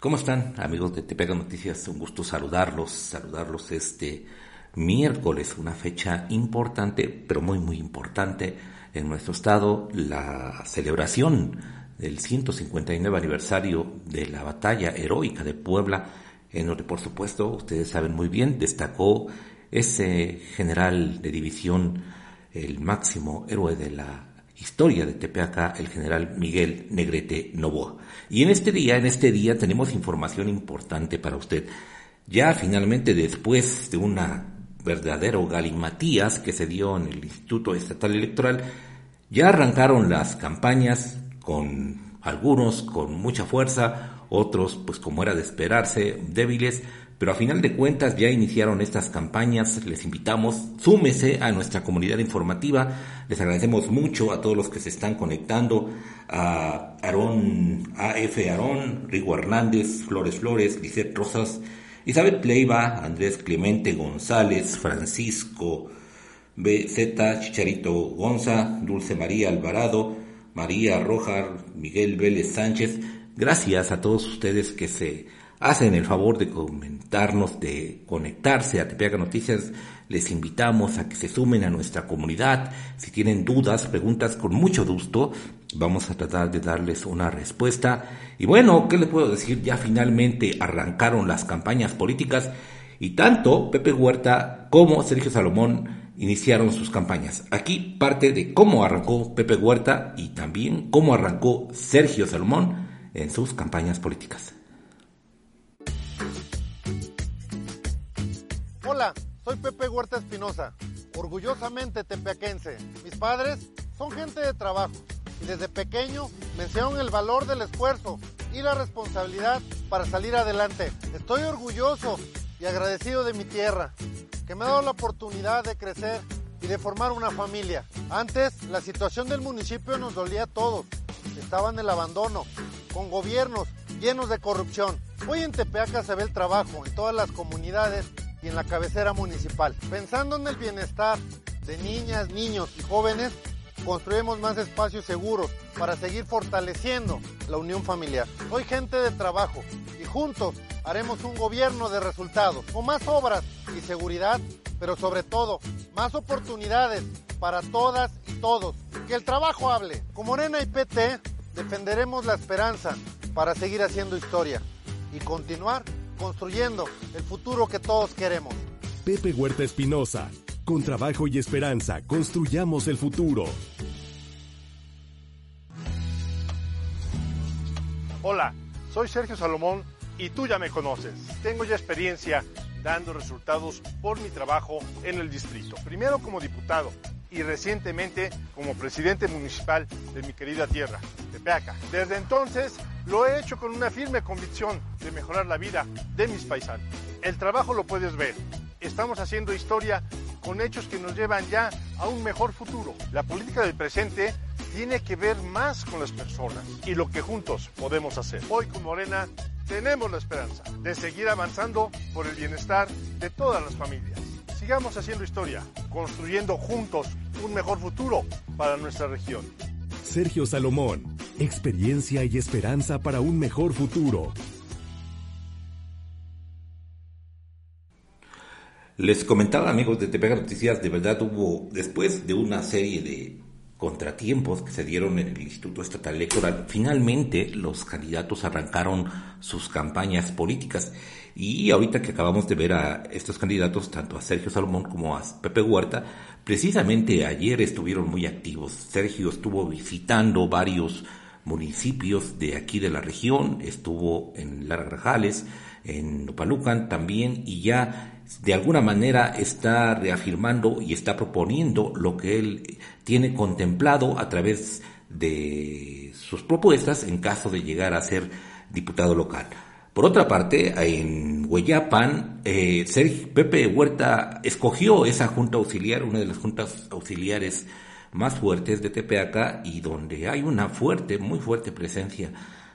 ¿Cómo están, amigos de Te Pega Noticias? Un gusto saludarlos, saludarlos este miércoles, una fecha importante, pero muy, muy importante en nuestro estado, la celebración del 159 aniversario de la batalla heroica de Puebla, en donde, por supuesto, ustedes saben muy bien, destacó ese general de división, el máximo héroe de la Historia de Tepeaca, el general Miguel Negrete Novoa. Y en este día, en este día tenemos información importante para usted. Ya finalmente después de una verdadero galimatías que se dio en el Instituto Estatal Electoral, ya arrancaron las campañas con algunos con mucha fuerza, otros pues como era de esperarse, débiles, pero a final de cuentas ya iniciaron estas campañas, les invitamos, súmese a nuestra comunidad informativa, les agradecemos mucho a todos los que se están conectando, a Aarón, AF Aarón, Rigo Hernández, Flores Flores, Lisette Rosas, Isabel Pleiva, Andrés Clemente González, Francisco BZ, Chicharito Gonza, Dulce María Alvarado, María Rojar, Miguel Vélez Sánchez, gracias a todos ustedes que se hacen el favor de comentarnos, de conectarse a Tepeaca Noticias, les invitamos a que se sumen a nuestra comunidad. Si tienen dudas, preguntas, con mucho gusto vamos a tratar de darles una respuesta. Y bueno, ¿qué les puedo decir? Ya finalmente arrancaron las campañas políticas y tanto Pepe Huerta como Sergio Salomón iniciaron sus campañas. Aquí parte de cómo arrancó Pepe Huerta y también cómo arrancó Sergio Salomón en sus campañas políticas. Hola, soy Pepe Huerta Espinosa, orgullosamente tepeaquense. Mis padres son gente de trabajo y desde pequeño me enseñaron el valor del esfuerzo y la responsabilidad para salir adelante. Estoy orgulloso y agradecido de mi tierra, que me ha dado la oportunidad de crecer y de formar una familia. Antes, la situación del municipio nos dolía a todos. Estaba en el abandono, con gobiernos llenos de corrupción. Hoy en Tepeaca se ve el trabajo en todas las comunidades y en la cabecera municipal. Pensando en el bienestar de niñas, niños y jóvenes, construimos más espacios seguros para seguir fortaleciendo la unión familiar. Soy gente de trabajo y juntos haremos un gobierno de resultados, con más obras y seguridad, pero sobre todo más oportunidades para todas y todos. Que el trabajo hable. Con Morena y PT defenderemos la esperanza para seguir haciendo historia y continuar construyendo el futuro que todos queremos. Pepe Huerta Espinosa, con trabajo y esperanza, construyamos el futuro. Hola, soy Sergio Salomón y tú ya me conoces. Tengo ya experiencia dando resultados por mi trabajo en el distrito. Primero como diputado y recientemente como presidente municipal de mi querida tierra, Tepeaca. Desde entonces lo he hecho con una firme convicción de mejorar la vida de mis paisanos. El trabajo lo puedes ver. Estamos haciendo historia con hechos que nos llevan ya a un mejor futuro. La política del presente tiene que ver más con las personas y lo que juntos podemos hacer. Hoy con Morena tenemos la esperanza de seguir avanzando por el bienestar de todas las familias. Sigamos haciendo historia, construyendo juntos un mejor futuro para nuestra región. Sergio Salomón, experiencia y esperanza para un mejor futuro. Les comentaba amigos de Tepega Noticias, de verdad hubo, después de una serie de contratiempos que se dieron en el Instituto Estatal Electoral, finalmente los candidatos arrancaron sus campañas políticas. Y ahorita que acabamos de ver a estos candidatos, tanto a Sergio Salomón como a Pepe Huerta, precisamente ayer estuvieron muy activos. Sergio estuvo visitando varios municipios de aquí de la región, estuvo en Larajales, en Nopalucan también, y ya de alguna manera está reafirmando y está proponiendo lo que él tiene contemplado a través de sus propuestas en caso de llegar a ser diputado local. Por otra parte, en Hueyapan, eh, Sergio Pepe Huerta escogió esa junta auxiliar, una de las juntas auxiliares más fuertes de Tepeaca y donde hay una fuerte, muy fuerte presencia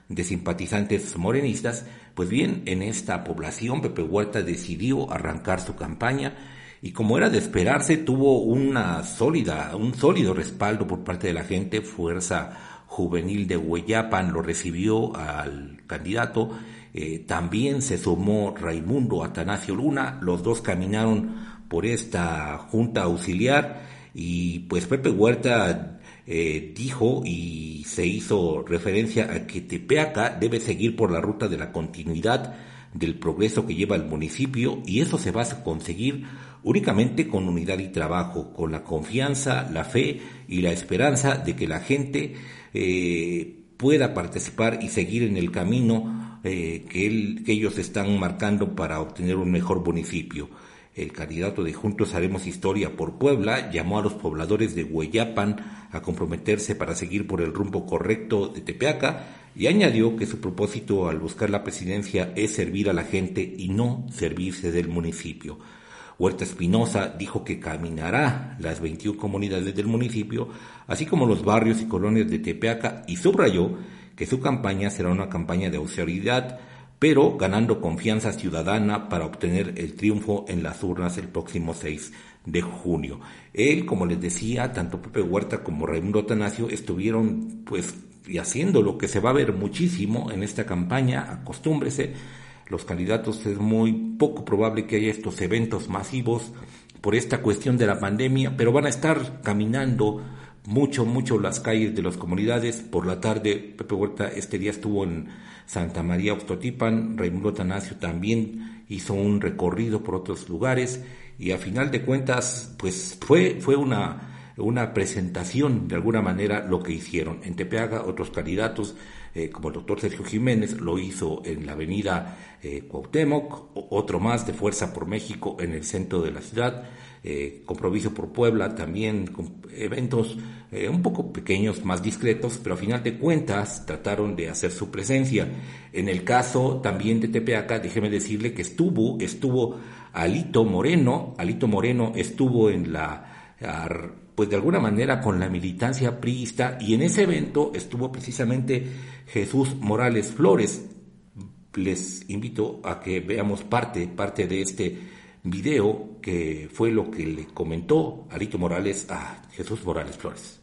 de simpatizantes morenistas, pues bien, en esta población Pepe Huerta decidió arrancar su campaña y como era de esperarse, tuvo una sólida, un sólido respaldo por parte de la gente, Fuerza Juvenil de Hueyapan lo recibió al candidato eh, también se sumó Raimundo Atanasio Luna, los dos caminaron por esta junta auxiliar y pues Pepe Huerta eh, dijo y se hizo referencia a que Tepeaca debe seguir por la ruta de la continuidad del progreso que lleva el municipio y eso se va a conseguir únicamente con unidad y trabajo, con la confianza, la fe y la esperanza de que la gente eh, pueda participar y seguir en el camino eh, que, que ellos están marcando para obtener un mejor municipio. El candidato de Juntos Haremos Historia por Puebla llamó a los pobladores de Hueyapan a comprometerse para seguir por el rumbo correcto de Tepeaca y añadió que su propósito al buscar la presidencia es servir a la gente y no servirse del municipio. Huerta Espinosa dijo que caminará las 21 comunidades del municipio, así como los barrios y colonias de Tepeaca, y subrayó que su campaña será una campaña de austeridad, pero ganando confianza ciudadana para obtener el triunfo en las urnas el próximo 6 de junio. Él, como les decía, tanto Pepe Huerta como Raimundo Atanasio estuvieron pues haciendo lo que se va a ver muchísimo en esta campaña, acostúmbrese, los candidatos es muy poco probable que haya estos eventos masivos por esta cuestión de la pandemia, pero van a estar caminando mucho, mucho las calles de las comunidades. Por la tarde, Pepe Huerta este día estuvo en Santa María Oxtotipan, Raimundo Tanasio también hizo un recorrido por otros lugares y a final de cuentas, pues fue, fue una, una presentación de alguna manera lo que hicieron. En Tepeaga, otros candidatos, eh, como el doctor Sergio Jiménez, lo hizo en la avenida eh, Cuauhtémoc, otro más de Fuerza por México en el centro de la ciudad eh, Compromiso por Puebla, también con eventos eh, un poco pequeños, más discretos, pero a final de cuentas trataron de hacer su presencia. En el caso también de Tepeaca, déjeme decirle que estuvo, estuvo Alito Moreno, Alito Moreno estuvo en la pues de alguna manera con la militancia priista y en ese evento estuvo precisamente Jesús Morales Flores. Les invito a que veamos parte, parte de este video que fue lo que le comentó Alito Morales a Jesús Morales Flores.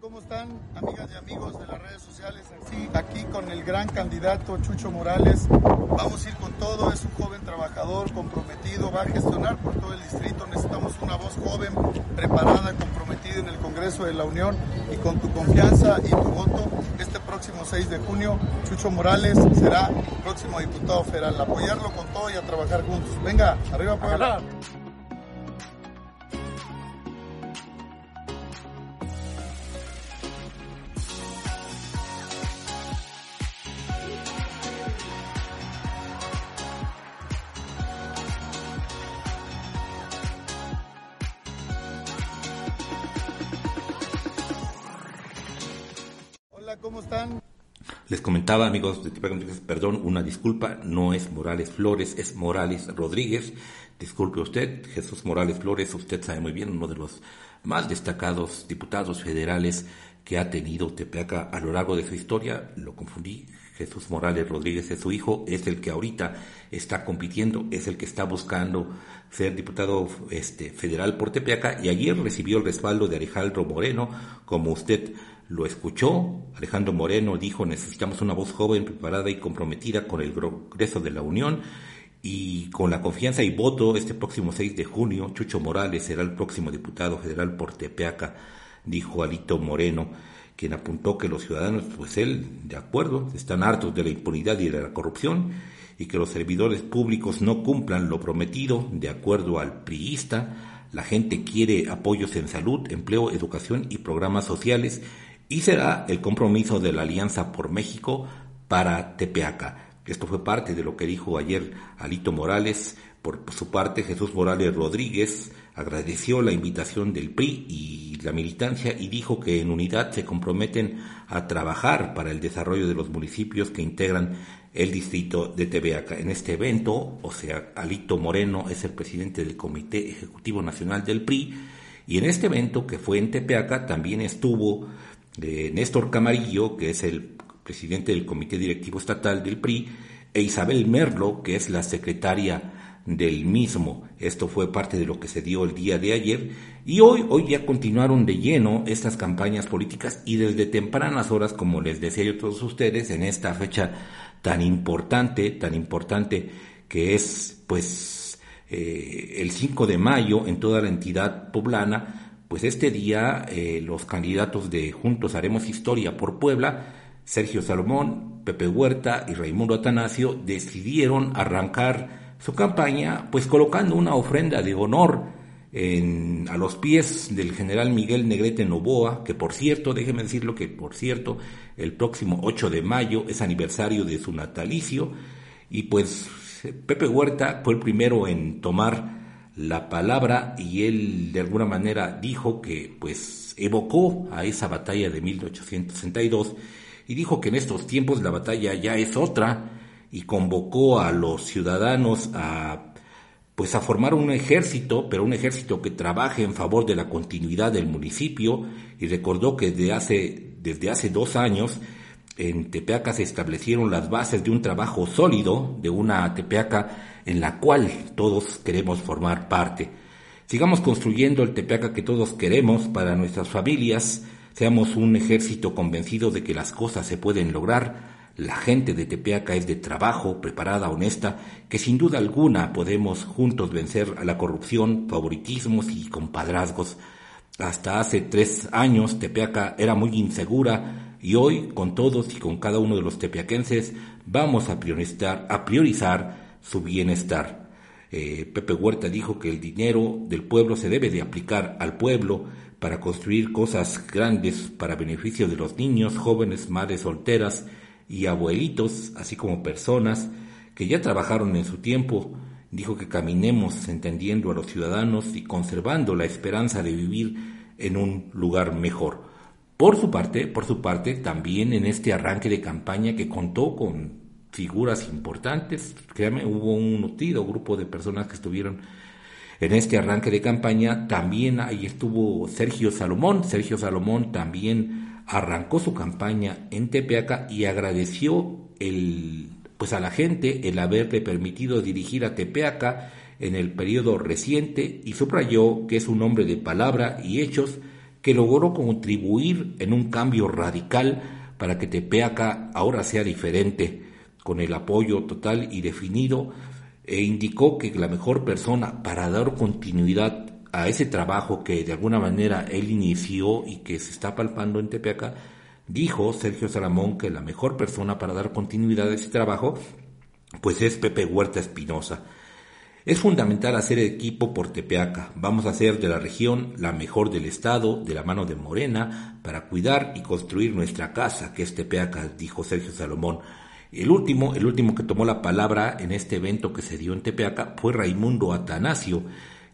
¿Cómo están amigas y amigos de las redes sociales? Sí, aquí con el gran candidato Chucho Morales. Vamos a ir con todo, es un joven trabajador, comprometido, va a gestionar por todo el distrito. Necesitamos una voz joven, preparada, comprometida en el Congreso de la Unión y con tu confianza y tu voto este próximo 6 de junio, Chucho Morales será próximo diputado federal. Apoyarlo con todo y a trabajar juntos. Venga, arriba Puebla. Amigos de perdón, una disculpa, no es Morales Flores, es Morales Rodríguez. Disculpe usted, Jesús Morales Flores, usted sabe muy bien, uno de los más destacados diputados federales que ha tenido Tepeaca a lo largo de su historia. Lo confundí, Jesús Morales Rodríguez es su hijo, es el que ahorita está compitiendo, es el que está buscando ser diputado este, federal por Tepeaca y ayer recibió el respaldo de Alejandro Moreno, como usted lo escuchó. Alejandro Moreno dijo necesitamos una voz joven, preparada y comprometida con el progreso de la Unión y con la confianza y voto este próximo 6 de junio, Chucho Morales será el próximo diputado federal por Tepeaca, dijo Alito Moreno, quien apuntó que los ciudadanos, pues él, de acuerdo, están hartos de la impunidad y de la corrupción y que los servidores públicos no cumplan lo prometido, de acuerdo al priista. La gente quiere apoyos en salud, empleo, educación y programas sociales y será el compromiso de la Alianza por México para Tepeaca. Esto fue parte de lo que dijo ayer Alito Morales. Por su parte, Jesús Morales Rodríguez agradeció la invitación del PRI y la militancia y dijo que en unidad se comprometen a trabajar para el desarrollo de los municipios que integran el distrito de Tepeaca. En este evento, o sea, Alito Moreno es el presidente del Comité Ejecutivo Nacional del PRI y en este evento que fue en Tepeaca también estuvo de Néstor Camarillo, que es el presidente del Comité Directivo Estatal del PRI, e Isabel Merlo, que es la secretaria del mismo. Esto fue parte de lo que se dio el día de ayer y hoy, hoy ya continuaron de lleno estas campañas políticas y desde tempranas horas, como les decía yo a todos ustedes, en esta fecha tan importante, tan importante que es pues eh, el 5 de mayo en toda la entidad poblana, pues este día eh, los candidatos de Juntos Haremos Historia por Puebla, Sergio Salomón, Pepe Huerta y Raimundo Atanasio decidieron arrancar su campaña pues colocando una ofrenda de honor en, a los pies del general Miguel Negrete Novoa, que por cierto, déjeme decirlo que por cierto, el próximo 8 de mayo es aniversario de su natalicio, y pues Pepe Huerta fue el primero en tomar la palabra y él de alguna manera dijo que pues evocó a esa batalla de 1862 y dijo que en estos tiempos la batalla ya es otra y convocó a los ciudadanos a pues a formar un ejército, pero un ejército que trabaje en favor de la continuidad del municipio. Y recordó que desde hace, desde hace dos años en Tepeaca se establecieron las bases de un trabajo sólido, de una Tepeaca en la cual todos queremos formar parte. Sigamos construyendo el Tepeaca que todos queremos para nuestras familias, seamos un ejército convencido de que las cosas se pueden lograr, la gente de Tepeaca es de trabajo, preparada, honesta, que sin duda alguna podemos juntos vencer a la corrupción, favoritismos y compadrazgos. Hasta hace tres años Tepeaca era muy insegura y hoy con todos y con cada uno de los tepeaquenses vamos a priorizar, a priorizar su bienestar. Eh, Pepe Huerta dijo que el dinero del pueblo se debe de aplicar al pueblo para construir cosas grandes para beneficio de los niños, jóvenes, madres solteras, y abuelitos, así como personas que ya trabajaron en su tiempo, dijo que caminemos entendiendo a los ciudadanos y conservando la esperanza de vivir en un lugar mejor. Por su parte, por su parte, también en este arranque de campaña que contó con figuras importantes, créame, hubo un nutrido grupo de personas que estuvieron en este arranque de campaña, también ahí estuvo Sergio Salomón, Sergio Salomón también arrancó su campaña en Tepeaca y agradeció el, pues a la gente el haberle permitido dirigir a Tepeaca en el periodo reciente y subrayó que es un hombre de palabra y hechos que logró contribuir en un cambio radical para que Tepeaca ahora sea diferente, con el apoyo total y definido, e indicó que la mejor persona para dar continuidad a ese trabajo que de alguna manera él inició y que se está palpando en Tepeaca, dijo Sergio Salamón que la mejor persona para dar continuidad a ese trabajo pues es Pepe Huerta Espinosa. Es fundamental hacer equipo por Tepeaca. Vamos a hacer de la región la mejor del estado, de la mano de Morena, para cuidar y construir nuestra casa, que es Tepeaca, dijo Sergio Salomón. El último, el último que tomó la palabra en este evento que se dio en Tepeaca fue Raimundo Atanasio,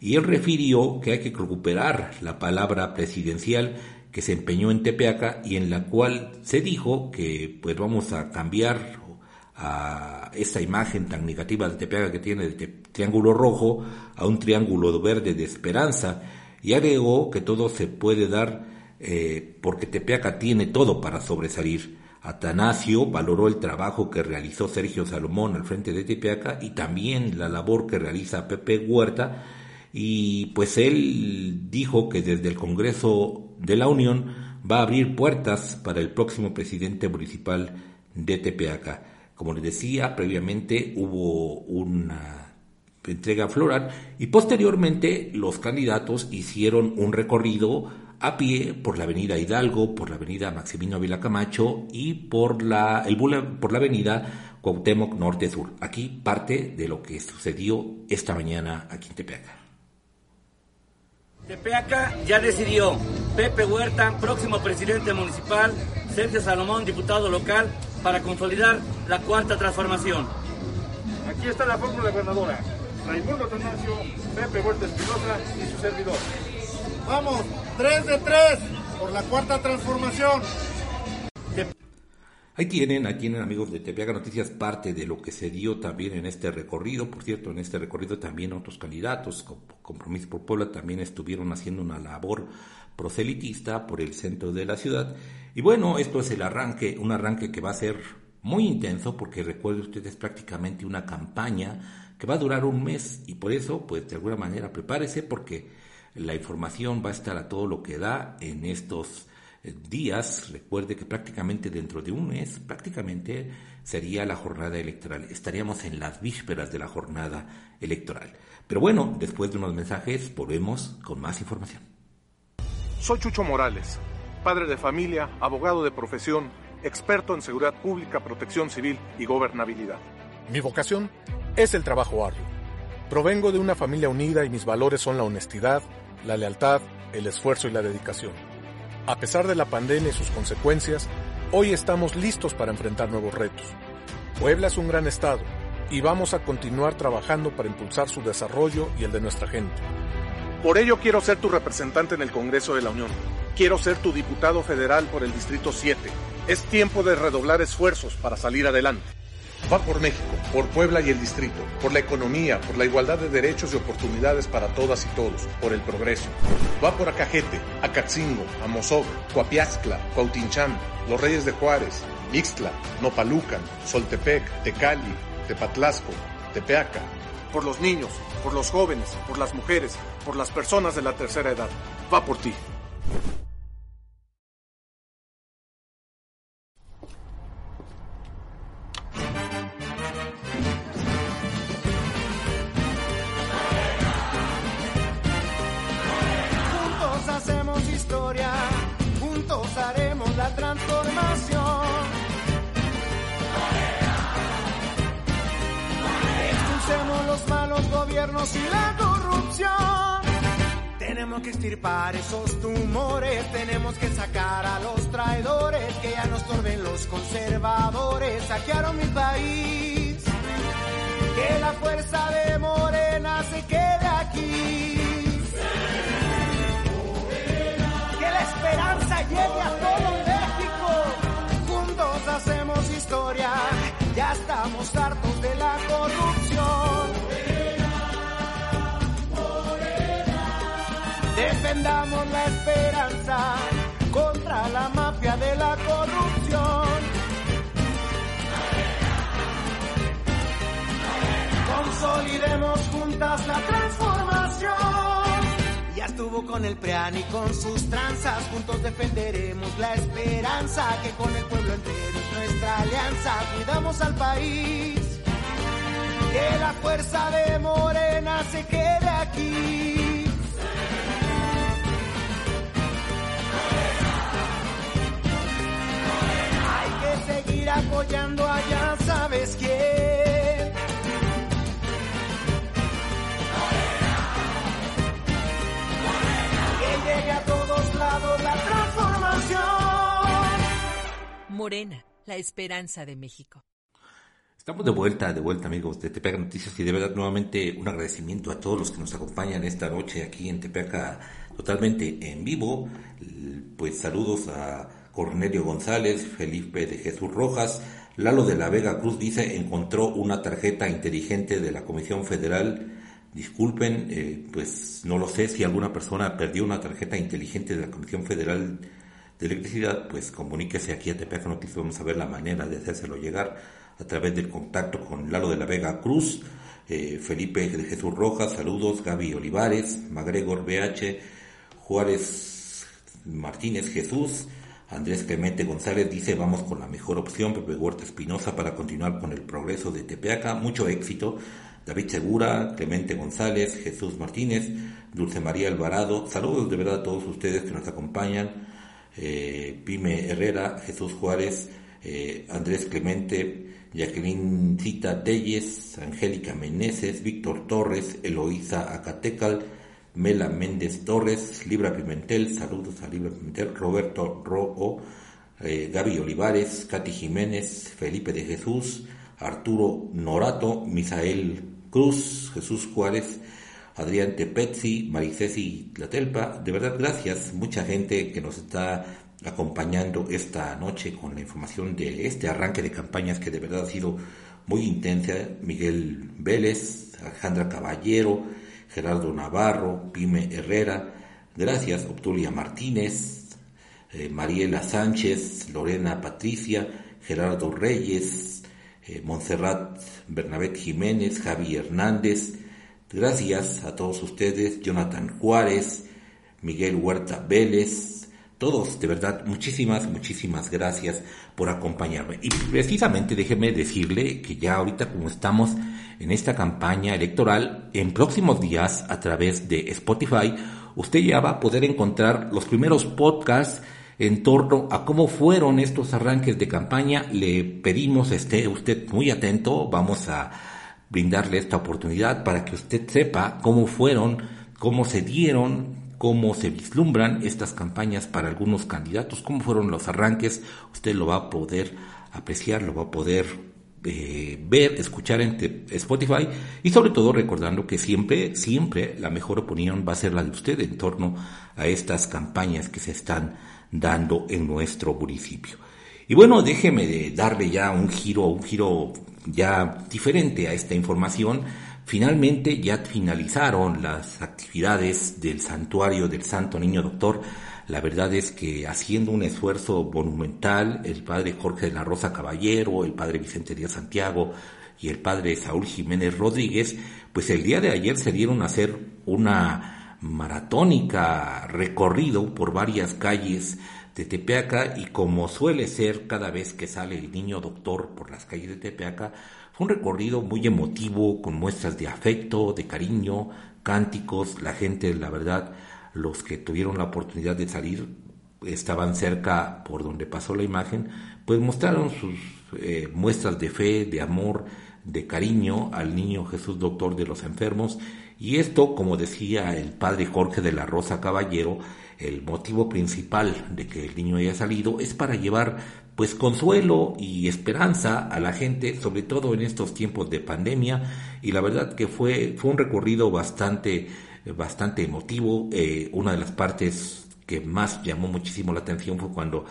y él refirió que hay que recuperar la palabra presidencial que se empeñó en Tepeaca y en la cual se dijo que pues vamos a cambiar a esa imagen tan negativa de Tepeaca que tiene de triángulo rojo a un triángulo verde de esperanza y agregó que todo se puede dar eh, porque Tepeaca tiene todo para sobresalir. Atanasio valoró el trabajo que realizó Sergio Salomón al frente de Tepeaca y también la labor que realiza Pepe Huerta y pues él dijo que desde el Congreso de la Unión va a abrir puertas para el próximo presidente municipal de Tepeaca. Como les decía, previamente hubo una entrega floral y posteriormente los candidatos hicieron un recorrido a pie por la avenida Hidalgo, por la avenida Maximino Ávila Camacho y por la, el, por la avenida Cuauhtémoc Norte-Sur. Aquí parte de lo que sucedió esta mañana aquí en Tepeaca. Tepeaca ya decidió. Pepe Huerta, próximo presidente municipal, Sergio Salomón, diputado local, para consolidar la cuarta transformación. Aquí está la fórmula ganadora. Raimundo Tanacio, Pepe Huerta Espinosa y su servidor. Vamos, 3 de 3 por la cuarta transformación. Ahí tienen, ahí tienen amigos de Tepeaca Noticias parte de lo que se dio también en este recorrido. Por cierto, en este recorrido también otros candidatos, Compromiso por Puebla, también estuvieron haciendo una labor proselitista por el centro de la ciudad. Y bueno, esto es el arranque, un arranque que va a ser muy intenso porque recuerden ustedes prácticamente una campaña que va a durar un mes y por eso, pues de alguna manera prepárese porque la información va a estar a todo lo que da en estos días, recuerde que prácticamente dentro de un mes, prácticamente sería la jornada electoral. Estaríamos en las vísperas de la jornada electoral. Pero bueno, después de unos mensajes volvemos con más información. Soy Chucho Morales, padre de familia, abogado de profesión, experto en seguridad pública, protección civil y gobernabilidad. Mi vocación es el trabajo arduo. Provengo de una familia unida y mis valores son la honestidad, la lealtad, el esfuerzo y la dedicación. A pesar de la pandemia y sus consecuencias, hoy estamos listos para enfrentar nuevos retos. Puebla es un gran estado y vamos a continuar trabajando para impulsar su desarrollo y el de nuestra gente. Por ello quiero ser tu representante en el Congreso de la Unión. Quiero ser tu diputado federal por el Distrito 7. Es tiempo de redoblar esfuerzos para salir adelante. Va por México, por Puebla y el distrito, por la economía, por la igualdad de derechos y oportunidades para todas y todos, por el progreso. Va por Acajete, Acatzingo, Amozoc, Coapiazcla, Cuautinchán, Los Reyes de Juárez, Ixtla, Nopalucan, Soltepec, Tecali, Tepatlasco, Tepeaca. Por los niños, por los jóvenes, por las mujeres, por las personas de la tercera edad. Va por ti. Historia, ya estamos hartos de la corrupción. Defendamos la esperanza contra la mafia de la corrupción. Consolidemos juntas la transformación. Estuvo con el PRIAN y con sus tranzas, juntos defenderemos la esperanza que con el pueblo entero es nuestra alianza. Cuidamos al país, que la fuerza de Morena se quede aquí. apoyando allá, ¿sabes quién? La esperanza de México. Estamos de vuelta, de vuelta amigos de Tepeaca Noticias y de verdad nuevamente un agradecimiento a todos los que nos acompañan esta noche aquí en Tepeaca totalmente en vivo. Pues saludos a Cornelio González, Felipe de Jesús Rojas, Lalo de la Vega Cruz dice encontró una tarjeta inteligente de la Comisión Federal. Disculpen, eh, pues no lo sé si alguna persona perdió una tarjeta inteligente de la Comisión Federal de Electricidad, pues comuníquese aquí a TPF Noticias, vamos a ver la manera de hacérselo llegar a través del contacto con Lalo de la Vega Cruz, eh, Felipe de Jesús Rojas, saludos, Gaby Olivares, Magregor BH, Juárez Martínez Jesús, Andrés Clemente González dice vamos con la mejor opción, Pepe Huerta Espinosa para continuar con el progreso de Tepeaca, mucho éxito. David Segura, Clemente González, Jesús Martínez, Dulce María Alvarado, saludos de verdad a todos ustedes que nos acompañan, eh, Pime Herrera, Jesús Juárez, eh, Andrés Clemente, Jacqueline Cita Telles, Angélica Meneses, Víctor Torres, Eloísa Acatecal, Mela Méndez Torres, Libra Pimentel, saludos a Libra Pimentel, Roberto Roo, eh, Gaby Olivares, Katy Jiménez, Felipe de Jesús, Arturo Norato, Misael Cruz, Jesús Juárez, Adrián Tepetzi, Maricesi Tlatelpa. De verdad, gracias. Mucha gente que nos está acompañando esta noche con la información de este arranque de campañas que de verdad ha sido muy intensa. Miguel Vélez, Alejandra Caballero, Gerardo Navarro, Pime Herrera, gracias, Obtulia Martínez, eh, Mariela Sánchez, Lorena Patricia, Gerardo Reyes, eh, Montserrat Bernabé Jiménez, Javi Hernández, gracias a todos ustedes, Jonathan Juárez, Miguel Huerta Vélez, todos, de verdad, muchísimas, muchísimas gracias por acompañarme. Y precisamente déjeme decirle que ya ahorita como estamos en esta campaña electoral, en próximos días a través de Spotify, usted ya va a poder encontrar los primeros podcasts en torno a cómo fueron estos arranques de campaña. Le pedimos esté usted muy atento, vamos a brindarle esta oportunidad para que usted sepa cómo fueron, cómo se dieron, cómo se vislumbran estas campañas para algunos candidatos, cómo fueron los arranques, usted lo va a poder apreciar, lo va a poder eh, ver, escuchar en Spotify y sobre todo recordando que siempre, siempre la mejor opinión va a ser la de usted en torno a estas campañas que se están dando en nuestro municipio. Y bueno, déjeme darle ya un giro, un giro ya diferente a esta información Finalmente ya finalizaron las actividades del santuario del Santo Niño Doctor. La verdad es que haciendo un esfuerzo monumental, el padre Jorge de la Rosa Caballero, el padre Vicente Díaz Santiago y el padre Saúl Jiménez Rodríguez, pues el día de ayer se dieron a hacer una maratónica recorrido por varias calles de Tepeaca y como suele ser cada vez que sale el niño doctor por las calles de Tepeaca, un recorrido muy emotivo, con muestras de afecto, de cariño, cánticos. La gente, la verdad, los que tuvieron la oportunidad de salir, estaban cerca por donde pasó la imagen, pues mostraron sus eh, muestras de fe, de amor, de cariño al niño Jesús Doctor de los Enfermos. Y esto, como decía el padre Jorge de la Rosa Caballero, el motivo principal de que el niño haya salido es para llevar pues consuelo y esperanza a la gente, sobre todo en estos tiempos de pandemia, y la verdad que fue, fue un recorrido bastante, bastante emotivo. Eh, una de las partes que más llamó muchísimo la atención fue cuando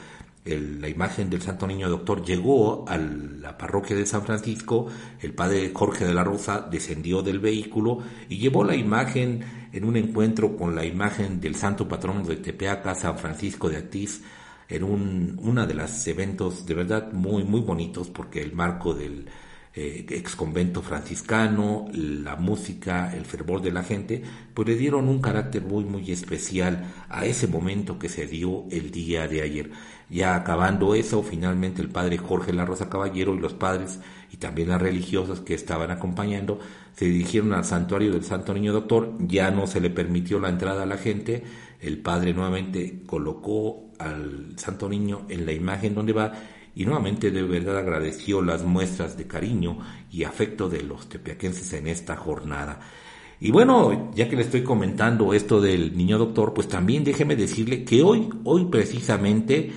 la imagen del Santo Niño Doctor llegó a la parroquia de San Francisco, el padre Jorge de la Rosa descendió del vehículo y llevó la imagen en un encuentro con la imagen del Santo Patrono de Tepeaca, San Francisco de Atiz, en un una de los eventos de verdad muy, muy bonitos porque el marco del eh, ex convento franciscano, la música, el fervor de la gente, pues le dieron un carácter muy, muy especial a ese momento que se dio el día de ayer. Ya acabando eso, finalmente el padre Jorge La Rosa Caballero y los padres y también las religiosas que estaban acompañando se dirigieron al santuario del Santo Niño Doctor, ya no se le permitió la entrada a la gente, el padre nuevamente colocó al Santo Niño en la imagen donde va y nuevamente de verdad agradeció las muestras de cariño y afecto de los tepeaquenses en esta jornada. Y bueno, ya que le estoy comentando esto del niño doctor, pues también déjeme decirle que hoy, hoy precisamente,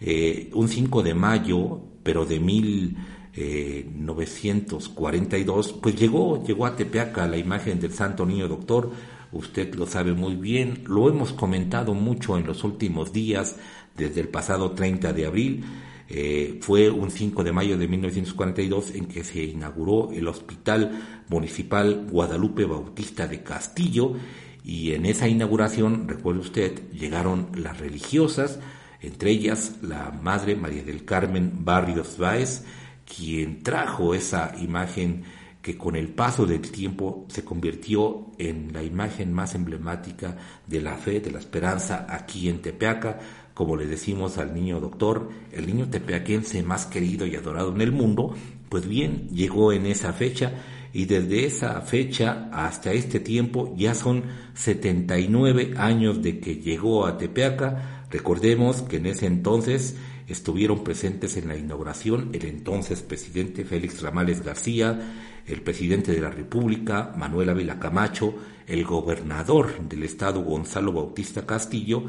eh, un 5 de mayo, pero de 1942, pues llegó, llegó a Tepeaca la imagen del Santo Niño Doctor, usted lo sabe muy bien, lo hemos comentado mucho en los últimos días, desde el pasado 30 de abril, eh, fue un 5 de mayo de 1942 en que se inauguró el Hospital Municipal Guadalupe Bautista de Castillo. Y en esa inauguración, recuerde usted, llegaron las religiosas, entre ellas la Madre María del Carmen Barrios Báez, quien trajo esa imagen que con el paso del tiempo se convirtió en la imagen más emblemática de la fe, de la esperanza aquí en Tepeaca, como le decimos al niño doctor, el niño tepeaquense más querido y adorado en el mundo, pues bien, llegó en esa fecha y desde esa fecha hasta este tiempo ya son 79 años de que llegó a Tepeaca. Recordemos que en ese entonces estuvieron presentes en la inauguración el entonces presidente Félix Ramales García, el presidente de la República, Manuel Ávila Camacho, el gobernador del estado, Gonzalo Bautista Castillo,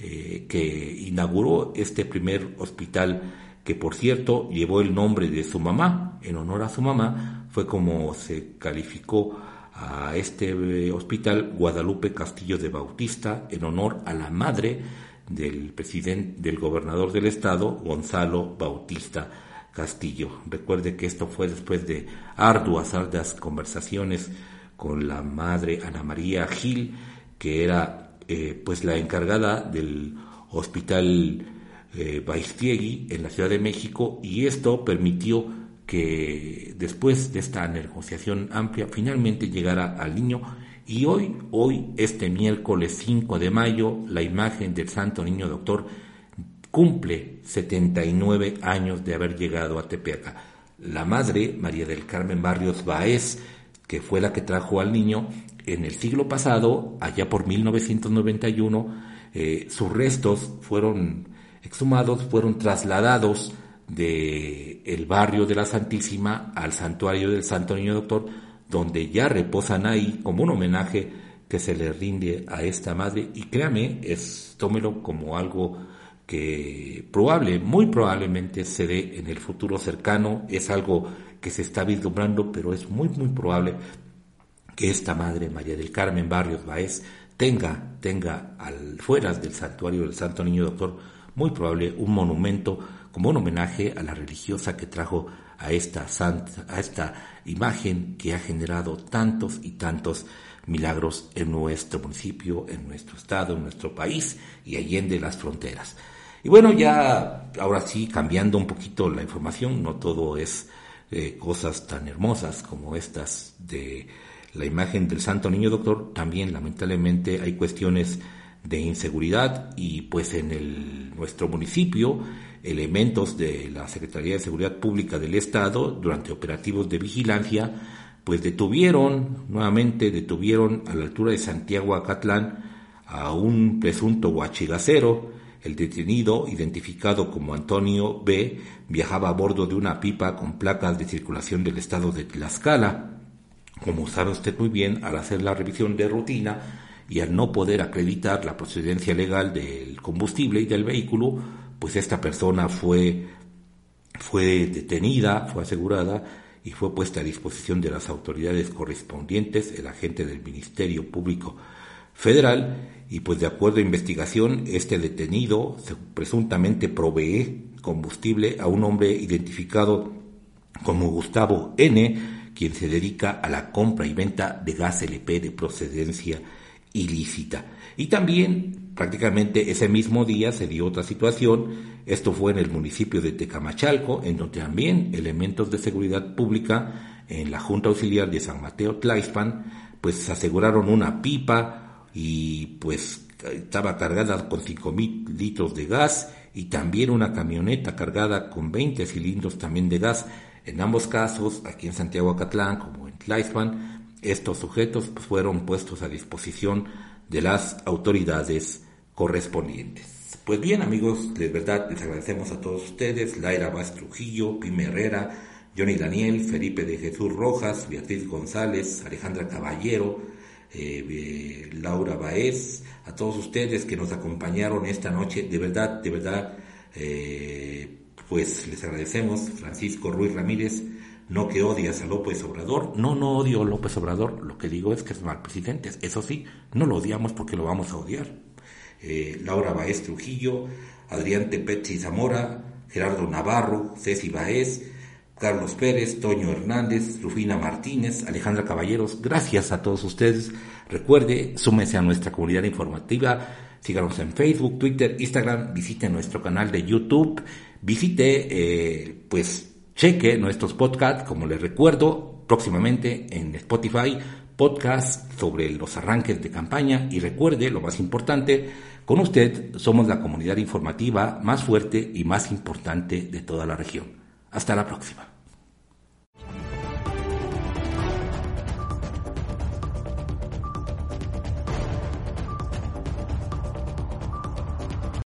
eh, que inauguró este primer hospital que por cierto llevó el nombre de su mamá, en honor a su mamá, fue como se calificó a este eh, hospital Guadalupe Castillo de Bautista, en honor a la madre del presidente, del gobernador del estado, Gonzalo Bautista Castillo. Recuerde que esto fue después de arduas, arduas conversaciones con la madre Ana María Gil, que era eh, pues la encargada del hospital eh, en la Ciudad de México y esto permitió que después de esta negociación amplia finalmente llegara al niño Y hoy, hoy, este miércoles 5 de mayo, la imagen del Santo Niño Doctor cumple 79 años de haber llegado a Tepeaca. La madre, María del Carmen Barrios Baez, que fue la que trajo al niño, en el siglo pasado, allá por 1991, eh, sus restos fueron exhumados, fueron trasladados de el barrio de la Santísima al santuario del Santo Niño Doctor, donde ya reposan ahí como un homenaje que se le rinde a esta madre. Y créame, es, tómelo como algo que probable, muy probablemente se dé en el futuro cercano, es algo que se está vislumbrando, pero es muy, muy probable que esta madre, María del Carmen Barrios Baez, tenga, tenga al fuera del santuario del Santo Niño Doctor, muy probable un monumento como un homenaje a la religiosa que trajo a esta santa, a esta imagen que ha generado tantos y tantos milagros en nuestro municipio, en nuestro estado, en nuestro país y allende las fronteras. Y bueno, ya ahora sí, cambiando un poquito la información, no todo es eh, cosas tan hermosas como estas de la imagen del Santo Niño Doctor, también lamentablemente hay cuestiones de inseguridad y pues en el, nuestro municipio elementos de la Secretaría de Seguridad Pública del Estado durante operativos de vigilancia pues detuvieron nuevamente detuvieron a la altura de Santiago Acatlán a un presunto huachigacero el detenido, identificado como Antonio B., viajaba a bordo de una pipa con placas de circulación del estado de Tlaxcala. Como sabe usted muy bien, al hacer la revisión de rutina y al no poder acreditar la procedencia legal del combustible y del vehículo, pues esta persona fue, fue detenida, fue asegurada y fue puesta a disposición de las autoridades correspondientes, el agente del Ministerio Público Federal, y pues de acuerdo a investigación, este detenido presuntamente provee combustible a un hombre identificado como Gustavo N., quien se dedica a la compra y venta de gas LP de procedencia ilícita. Y también prácticamente ese mismo día se dio otra situación, esto fue en el municipio de Tecamachalco, en donde también elementos de seguridad pública en la Junta Auxiliar de San Mateo Tlaixpan, pues aseguraron una pipa, y pues estaba cargada con 5.000 litros de gas y también una camioneta cargada con 20 cilindros también de gas. En ambos casos, aquí en Santiago Acatlán como en Tlaixpan, estos sujetos pues, fueron puestos a disposición de las autoridades correspondientes. Pues bien amigos, de verdad les agradecemos a todos ustedes, Laira Vaz Trujillo, Pime Herrera, Johnny Daniel, Felipe de Jesús Rojas, Beatriz González, Alejandra Caballero, eh, Laura Baez, a todos ustedes que nos acompañaron esta noche, de verdad, de verdad, eh, pues les agradecemos, Francisco Ruiz Ramírez, no que odias a López Obrador, no, no odio a López Obrador, lo que digo es que es mal presidente, eso sí, no lo odiamos porque lo vamos a odiar. Eh, Laura Baez Trujillo, Adrián Tepetzi Zamora, Gerardo Navarro, Ceci Baez, Carlos Pérez, Toño Hernández, Rufina Martínez, Alejandra Caballeros, gracias a todos ustedes. Recuerde, súmese a nuestra comunidad informativa, síganos en Facebook, Twitter, Instagram, visite nuestro canal de YouTube, visite, eh, pues, cheque nuestros podcasts, como les recuerdo, próximamente en Spotify, podcast sobre los arranques de campaña y recuerde, lo más importante, con usted somos la comunidad informativa más fuerte y más importante de toda la región. Hasta la próxima.